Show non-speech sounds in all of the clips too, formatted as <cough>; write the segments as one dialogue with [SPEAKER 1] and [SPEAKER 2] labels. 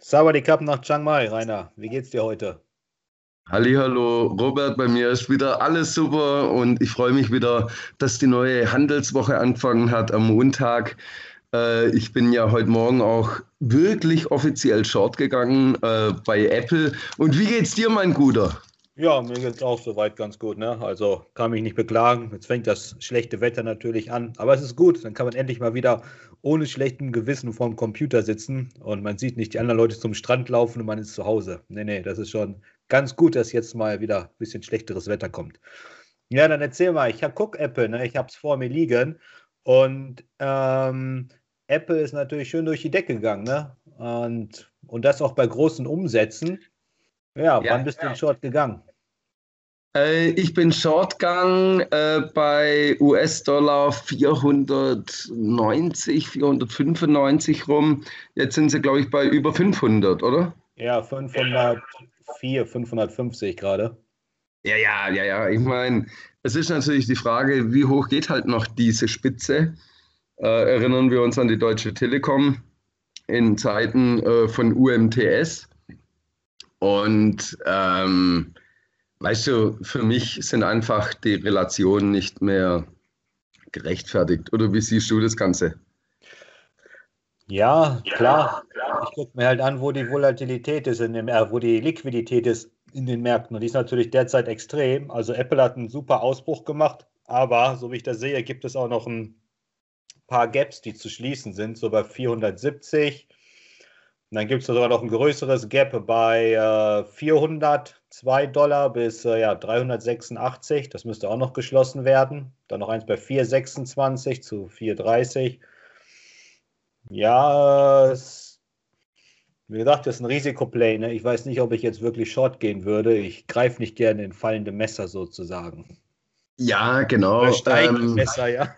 [SPEAKER 1] Sawadee nach Chiang Mai, Rainer. Wie geht's dir heute?
[SPEAKER 2] Hallo, Robert, bei mir ist wieder alles super und ich freue mich wieder, dass die neue Handelswoche angefangen hat am Montag. Äh, ich bin ja heute Morgen auch wirklich offiziell short gegangen äh, bei Apple. Und wie geht's dir, mein Guter?
[SPEAKER 1] Ja, mir geht es auch soweit ganz gut. Ne? Also kann mich nicht beklagen. Jetzt fängt das schlechte Wetter natürlich an. Aber es ist gut. Dann kann man endlich mal wieder ohne schlechtem Gewissen vorm Computer sitzen und man sieht nicht die anderen Leute zum Strand laufen und man ist zu Hause. Nee, nee, das ist schon ganz gut, dass jetzt mal wieder ein bisschen schlechteres Wetter kommt. Ja, dann erzähl mal. Ich gucke Apple. Ne? Ich habe es vor mir liegen. Und ähm, Apple ist natürlich schön durch die Decke gegangen. Ne? Und, und das auch bei großen Umsätzen. Ja, ja wann bist du ja. in Short gegangen?
[SPEAKER 2] Äh, ich bin Shortgang äh, bei US-Dollar 490, 495 rum. Jetzt sind sie, glaube ich, bei über 500, oder?
[SPEAKER 1] Ja, 504, 550 gerade.
[SPEAKER 2] Ja, ja, ja, ja. Ich meine, es ist natürlich die Frage, wie hoch geht halt noch diese Spitze? Äh, erinnern wir uns an die Deutsche Telekom in Zeiten äh, von UMTS. Und ähm, Weißt du, für mich sind einfach die Relationen nicht mehr gerechtfertigt. Oder wie siehst du das Ganze?
[SPEAKER 1] Ja, klar. Ich gucke mir halt an, wo die Volatilität ist, in dem, äh, wo die Liquidität ist in den Märkten. Und die ist natürlich derzeit extrem. Also Apple hat einen super Ausbruch gemacht, aber so wie ich das sehe, gibt es auch noch ein paar Gaps, die zu schließen sind, so bei 470. Und dann gibt es sogar noch ein größeres Gap bei äh, 400 2 Dollar bis äh, ja, 386. Das müsste auch noch geschlossen werden. Dann noch eins bei 426 zu 430. Ja, es, wie gesagt, das ist ein Risikoplay. Ne? Ich weiß nicht, ob ich jetzt wirklich Short gehen würde. Ich greife nicht gerne in fallende Messer sozusagen.
[SPEAKER 2] Ja, genau.
[SPEAKER 1] Steigende ähm, Messer, ja.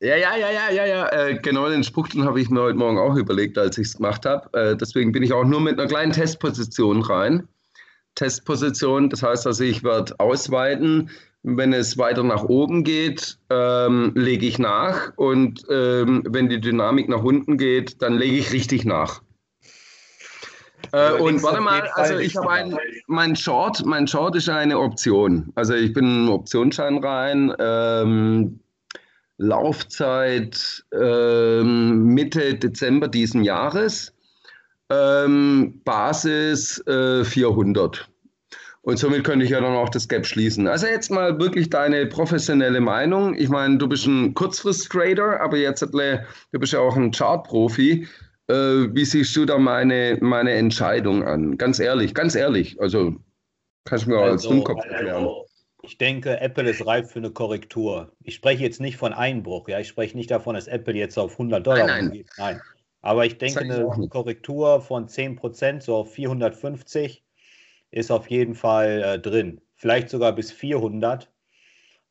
[SPEAKER 2] Ja, ja, ja, ja, ja, ja. Äh, genau den Spruch, den habe ich mir heute Morgen auch überlegt, als ich es gemacht habe. Äh, deswegen bin ich auch nur mit einer kleinen Testposition rein. Testposition. Das heißt also, ich werde ausweiten. Wenn es weiter nach oben geht, ähm, lege ich nach. Und ähm, wenn die Dynamik nach unten geht, dann lege ich richtig nach. Äh, und warte mal, also ich habe ein, mein Short, mein Short ist eine Option. Also ich bin in Optionsschein rein. Ähm, Laufzeit ähm, Mitte Dezember diesen Jahres. Ähm, Basis äh, 400. Und somit könnte ich ja dann auch das Gap schließen. Also jetzt mal wirklich deine professionelle Meinung. Ich meine, du bist ein Kurzfrist-Trader, aber jetzt du bist ja auch ein Chart-Profi. Äh, wie siehst du da meine, meine Entscheidung an? Ganz ehrlich, ganz ehrlich. Also kannst du mir also, als Dummkopf erklären. Also,
[SPEAKER 1] ich denke, Apple ist reif für eine Korrektur. Ich spreche jetzt nicht von Einbruch. Ja, ich spreche nicht davon, dass Apple jetzt auf 100 Dollar
[SPEAKER 2] nein, nein.
[SPEAKER 1] Nein. Aber ich denke, eine Korrektur von 10%, so auf 450, ist auf jeden Fall äh, drin. Vielleicht sogar bis 400,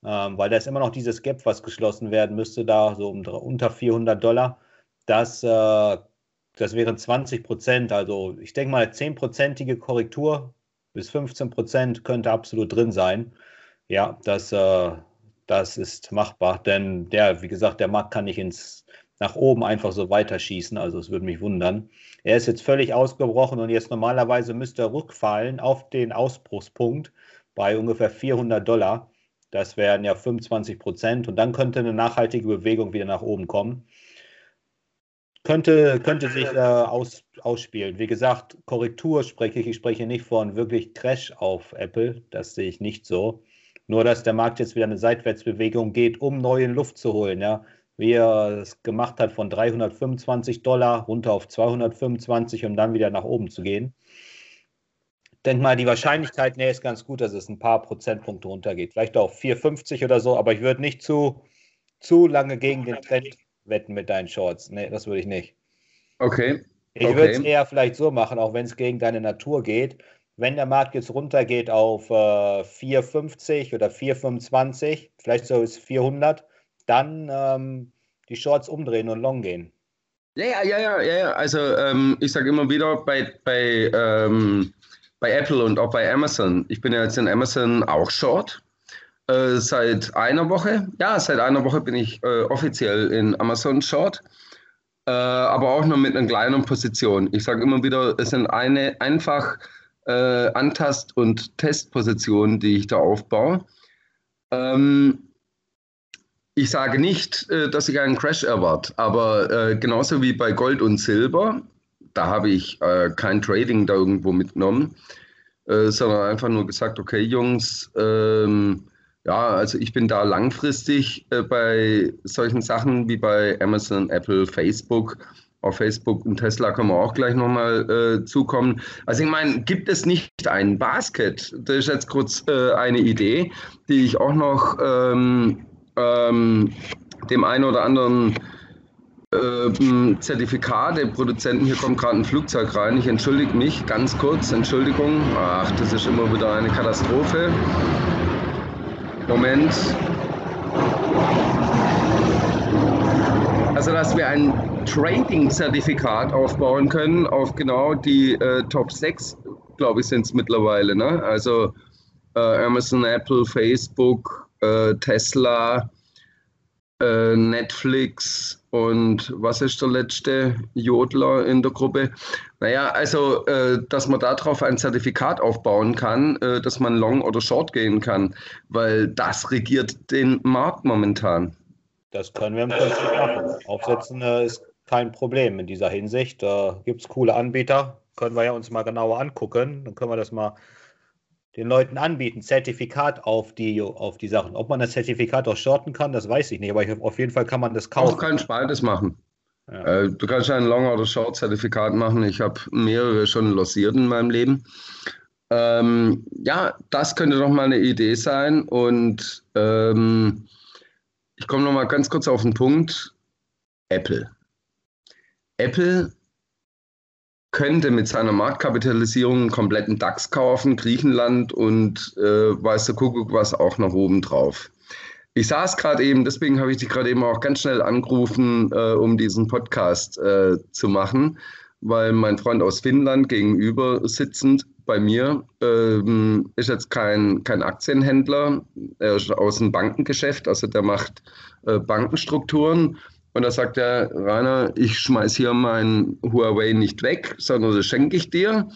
[SPEAKER 1] ähm, weil da ist immer noch dieses Gap, was geschlossen werden müsste, da so um, unter 400 Dollar. Das, äh, das wären 20 Prozent. Also ich denke mal, 10-prozentige Korrektur bis 15 Prozent könnte absolut drin sein. Ja, das, äh, das ist machbar, denn der, wie gesagt, der Markt kann nicht ins nach oben einfach so weiterschießen. Also es würde mich wundern. Er ist jetzt völlig ausgebrochen und jetzt normalerweise müsste er rückfallen auf den Ausbruchspunkt bei ungefähr 400 Dollar. Das wären ja 25 Prozent und dann könnte eine nachhaltige Bewegung wieder nach oben kommen. Könnte, könnte sich äh, aus, ausspielen. Wie gesagt, Korrektur spreche ich. Ich spreche nicht von wirklich Crash auf Apple. Das sehe ich nicht so. Nur, dass der Markt jetzt wieder eine Seitwärtsbewegung geht, um neue Luft zu holen. Ja wie er es gemacht hat, von 325 Dollar runter auf 225, um dann wieder nach oben zu gehen. Ich denke mal, die Wahrscheinlichkeit nee, ist ganz gut, dass es ein paar Prozentpunkte runtergeht. Vielleicht auch 4,50 oder so, aber ich würde nicht zu, zu lange gegen den Trend wetten mit deinen Shorts. Nee, das würde ich nicht.
[SPEAKER 2] Okay.
[SPEAKER 1] Ich okay. würde es eher vielleicht so machen, auch wenn es gegen deine Natur geht. Wenn der Markt jetzt runtergeht auf äh, 4,50 oder 4,25, vielleicht so ist 400, dann ähm, die Shorts umdrehen und long gehen.
[SPEAKER 2] Ja, ja, ja, ja, ja. Also ähm, ich sage immer wieder bei, bei, ähm, bei Apple und auch bei Amazon, ich bin ja jetzt in Amazon auch Short. Äh, seit einer Woche, ja, seit einer Woche bin ich äh, offiziell in Amazon Short. äh, aber auch nur mit einer kleinen Position. Ich sage immer wieder, es sind eine einfach äh, Antast- und Testpositionen, die ich da aufbaue. Ähm, ich sage nicht, äh, dass ich einen Crash erwarte, aber äh, genauso wie bei Gold und Silber, da habe ich äh, kein Trading da irgendwo mitgenommen, sondern einfach nur gesagt, okay Jungs, ähm, ja, also ich bin da langfristig bei solchen Sachen wie bei Amazon, Apple, Facebook. Auf Facebook und Tesla können wir auch gleich nochmal äh, zukommen. Also ich meine, gibt es nicht ein Basket? Das ist jetzt kurz äh, eine Idee, die ich auch noch ähm, ähm, dem einen oder anderen äh, Zertifikate-Produzenten, hier kommt gerade ein Flugzeug rein, ich entschuldige mich ganz kurz, Entschuldigung, ach, das ist immer wieder eine Katastrophe. Moment. Also, dass wir ein Trading-Zertifikat aufbauen können auf genau die äh, Top 6, glaube ich, sind es mittlerweile. Ne? Also äh, Amazon, Apple, Facebook, äh, Tesla, äh, Netflix und was ist der letzte Jodler in der Gruppe? Naja, also, äh, dass man darauf ein Zertifikat aufbauen kann, äh, dass man long oder short gehen kann, weil das regiert den Markt momentan.
[SPEAKER 1] Das können wir im Prinzip machen. Aufsetzen äh, ist kein Problem in dieser Hinsicht. Da gibt es coole Anbieter, können wir ja uns mal genauer angucken. Dann können wir das mal den Leuten anbieten, Zertifikat auf die, auf die Sachen. Ob man das Zertifikat auch shorten kann, das weiß ich nicht, aber ich, auf jeden Fall kann man das kaufen.
[SPEAKER 2] Auch kein beides machen. Ja. Äh, du kannst ein Long- oder Short-Zertifikat machen. Ich habe mehrere schon lossiert in meinem Leben. Ähm, ja, das könnte doch mal eine Idee sein. Und ähm, ich komme noch mal ganz kurz auf den Punkt. Apple. Apple könnte mit seiner Marktkapitalisierung einen kompletten DAX kaufen, Griechenland und äh, weiß der Kuckuck was auch nach oben drauf. Ich saß gerade eben, deswegen habe ich dich gerade eben auch ganz schnell angerufen, äh, um diesen Podcast äh, zu machen, weil mein Freund aus Finnland gegenüber sitzend bei mir ähm, ist jetzt kein, kein Aktienhändler, er ist aus dem Bankengeschäft, also der macht äh, Bankenstrukturen und da sagt er, Rainer, ich schmeiß hier mein Huawei nicht weg, sondern das schenke ich dir.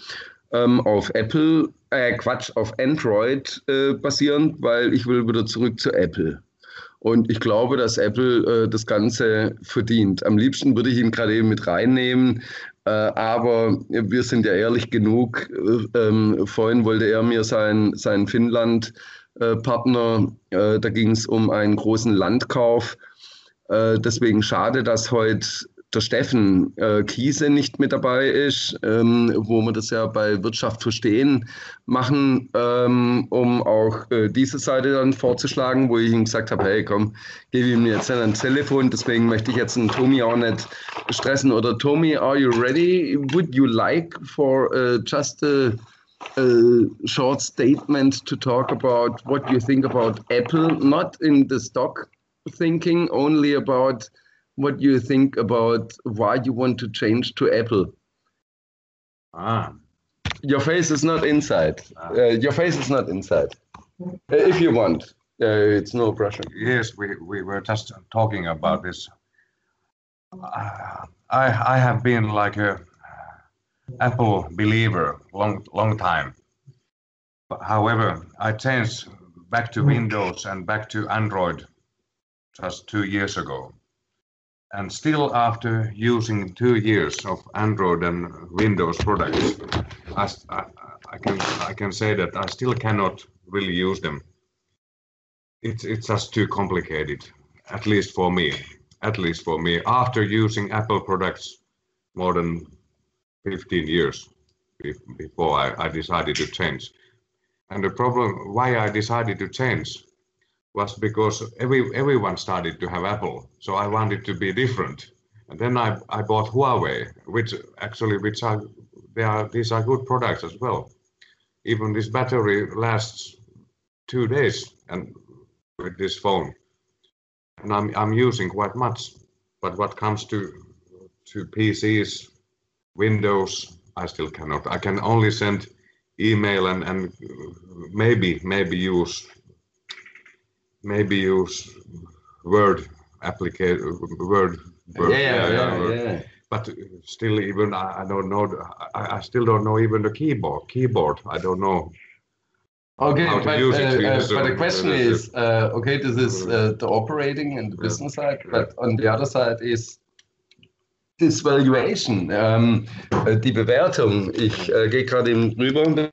[SPEAKER 2] Ähm, auf Apple, äh, Quatsch, auf Android äh, basierend, weil ich will wieder zurück zu Apple. Und ich glaube, dass Apple äh, das Ganze verdient. Am liebsten würde ich ihn gerade eben mit reinnehmen, äh, aber wir sind ja ehrlich genug. Äh, ähm, vorhin wollte er mir sein, sein Finnland-Partner, äh, da ging es um einen großen Landkauf äh, deswegen schade, dass heute der Steffen äh, Kiese nicht mit dabei ist, ähm, wo wir das ja bei Wirtschaft verstehen machen, ähm, um auch äh, diese Seite dann vorzuschlagen, wo ich ihm gesagt habe, hey komm, gebe ihm jetzt ein Telefon, deswegen möchte ich jetzt einen Tommy auch nicht stressen. Oder Tommy, are you ready? Would you like for uh, just a, a short statement to talk about what you think about Apple, not in the stock thinking only about what you think about why you want to change to Apple. Ah. Your face is not inside. Ah. Uh, your face is not inside. Uh, if you want, uh, it's no pressure.
[SPEAKER 3] Yes, we, we were just talking about this. Uh, I I have been like a Apple believer long long time. However, I changed back to Windows and back to Android just two years ago. And still after using two years of Android and Windows products, I, I, I, can, I can say that I still cannot really use them. It's, it's just too complicated, at least for me. At least for me, after using Apple products more than 15 years before I, I decided to change. And the problem why I decided to change was because every everyone started to have Apple, so I wanted to be different. And then I, I bought Huawei, which actually which are they are these are good products as well. Even this battery lasts two days and with this phone. And I'm I'm using quite much. But what comes to to PCs, Windows, I still cannot. I can only send email and, and maybe maybe use maybe use Word application, Word yeah, yeah, yeah, yeah, But still, even I, I don't know. I, I, still don't know even the keyboard. Keyboard, I don't know.
[SPEAKER 2] Okay, but, uh, uh, but the question is, uh, okay, this is uh, the operating and the business side, but on the other side is this valuation, ähm, äh, die Bewertung. Ich äh, gehe gerade eben rüber.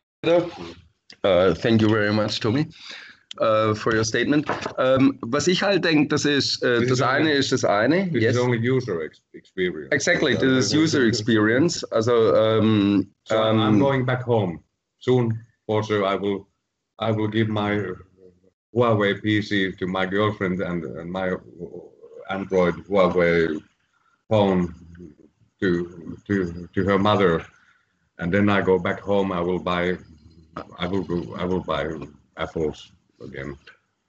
[SPEAKER 2] Uh, thank you very much, Tommy. Uh, for your statement. Um, was ich halt denke, das ist, uh, das eine only, ist das eine.
[SPEAKER 3] This yes. is only user ex experience.
[SPEAKER 2] Exactly, this is user experience. Also, um,
[SPEAKER 3] so um, I'm going back home soon. Also, I will, I will give my Huawei PC to my girlfriend and, and my Android Huawei phone to to to her mother, and then I go back home. I will buy, I will go, I will buy apples again.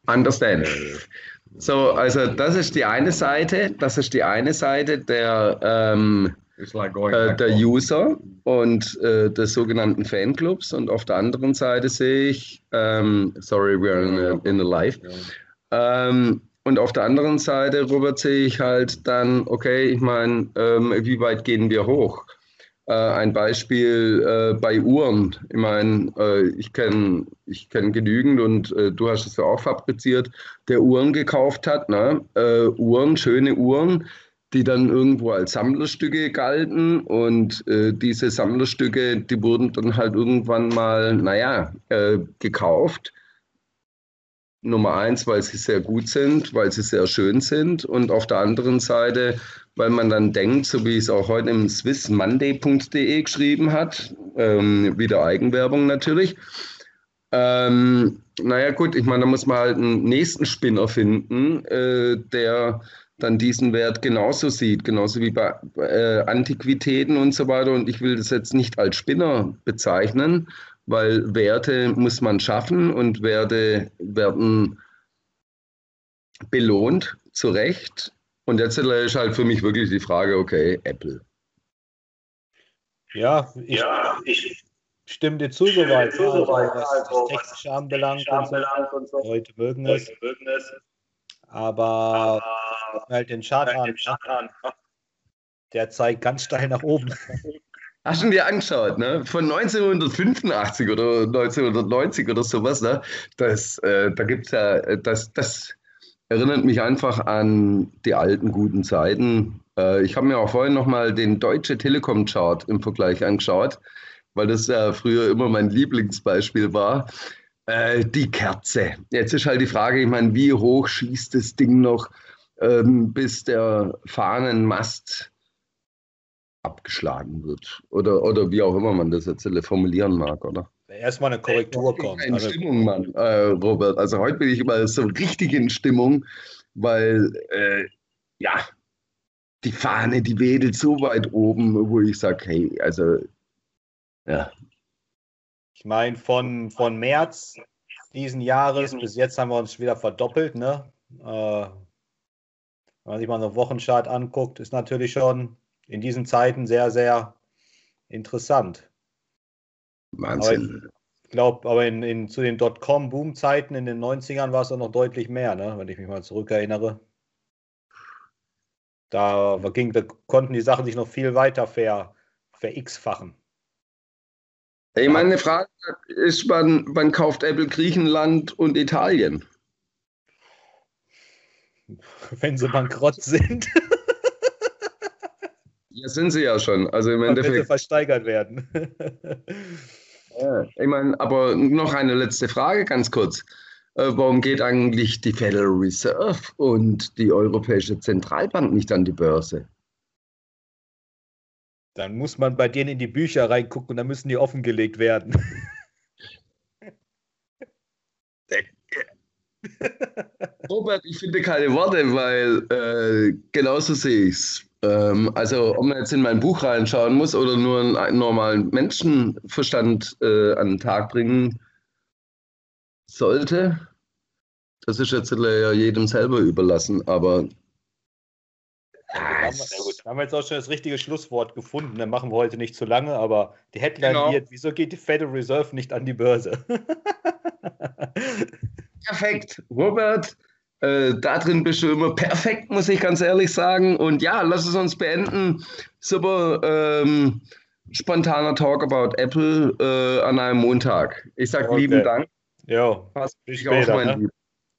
[SPEAKER 2] Understand. So, also das ist die eine Seite, das ist die eine Seite der, ähm, like äh, der User und äh, des sogenannten Fanclubs und auf der anderen Seite sehe ich, ähm, sorry, we're in a, in a live, ähm, und auf der anderen Seite, Robert, sehe ich halt dann, okay, ich meine, ähm, wie weit gehen wir hoch? Äh, ein Beispiel äh, bei Uhren. Ich meine, äh, ich kenne ich kenn genügend und äh, du hast es ja auch fabriziert, der Uhren gekauft hat. Ne? Äh, Uhren, schöne Uhren, die dann irgendwo als Sammlerstücke galten und äh, diese Sammlerstücke, die wurden dann halt irgendwann mal, naja, gekauft Nummer eins, weil sie sehr gut sind, weil sie sehr schön sind und auf der anderen Seite, weil man dann denkt, so wie es auch heute im swissmonday.de geschrieben hat, ähm, wieder Eigenwerbung natürlich. Ähm, naja gut, ich meine, da muss man halt einen nächsten Spinner finden, äh, der dann diesen Wert genauso sieht, genauso wie bei äh, Antiquitäten und so weiter. Und ich will das jetzt nicht als Spinner bezeichnen, weil Werte muss man schaffen und Werte werden belohnt, zu Recht. Und jetzt ist halt für mich wirklich die Frage, okay, Apple.
[SPEAKER 1] Ja, ich, ja, ich stimme dir zu soweit, zu, also, was also, das Technische anbelangt und, so. und so. Leute mögen es. Mögen es. Aber, aber halt den Chart an. Der zeigt ganz steil nach oben. <laughs>
[SPEAKER 2] Hast du dir angeschaut, ne? Von 1985 oder 1990 oder sowas, ne? Das, äh, da gibt's ja, äh, das, das erinnert mich einfach an die alten guten Zeiten. Äh, ich habe mir auch vorhin nochmal den Deutsche Telekom-Chart im Vergleich angeschaut, weil das ja früher immer mein Lieblingsbeispiel war. Äh, die Kerze. Jetzt ist halt die Frage, ich meine, wie hoch schießt das Ding noch, ähm, bis der Fahnenmast abgeschlagen wird. Oder, oder wie auch immer man das jetzt formulieren mag, oder?
[SPEAKER 1] Erstmal eine Korrektur kommt.
[SPEAKER 2] In also, Stimmung, Mann, äh, Robert. Also heute bin ich immer so richtig in Stimmung, weil äh, ja, die Fahne, die wedelt so weit oben, wo ich sage, hey, also ja.
[SPEAKER 1] Ich meine, von, von März diesen Jahres bis jetzt haben wir uns wieder verdoppelt, ne? Äh, wenn man sich mal eine Wochenchart anguckt, ist natürlich schon in diesen Zeiten sehr, sehr interessant.
[SPEAKER 2] Wahnsinn.
[SPEAKER 1] Aber ich glaube, aber in, in, zu den Dotcom-Boom-Zeiten in den 90ern war es auch noch deutlich mehr, ne? wenn ich mich mal zurückerinnere. Da, ging, da konnten die Sachen sich noch viel weiter ver, ver-x-fachen.
[SPEAKER 2] Ich meine Frage ist, wann, wann kauft Apple Griechenland und Italien? <laughs>
[SPEAKER 1] Wenn sie bankrott sind. <laughs>
[SPEAKER 2] Ja, sind sie ja schon. Also im
[SPEAKER 1] Endeffekt. Versteigert werden. <laughs>
[SPEAKER 2] ja, ich meine, aber noch eine letzte Frage, ganz kurz. Äh, warum geht eigentlich die Federal Reserve und die Europäische Zentralbank nicht an die Börse?
[SPEAKER 1] Dann muss man bei denen in die Bücher reingucken und dann müssen die offengelegt werden. <laughs>
[SPEAKER 2] Robert, ich finde keine Worte, weil äh, genauso sehe ich es. Ähm, also, ob man jetzt in mein Buch reinschauen muss oder nur einen normalen Menschenverstand äh, an den Tag bringen sollte, das ist jetzt ja jedem selber überlassen, aber.
[SPEAKER 1] Ja, haben, wir, haben wir jetzt auch schon das richtige Schlusswort gefunden. Dann machen wir heute nicht zu lange, aber die Headline genau. wird: Wieso geht die Federal Reserve nicht an die Börse?
[SPEAKER 2] Perfekt. Robert, Äh, da drin bist du immer perfekt, muss ich ganz ehrlich sagen. Und ja, lass es uns beenden. Super ähm, spontaner Talk about Apple äh, an einem Montag. Ich sage okay. lieben Dank.
[SPEAKER 1] Jo,
[SPEAKER 2] bis später. Auch, ne?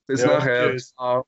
[SPEAKER 2] Bis jo, nachher. Tschüss. Ciao.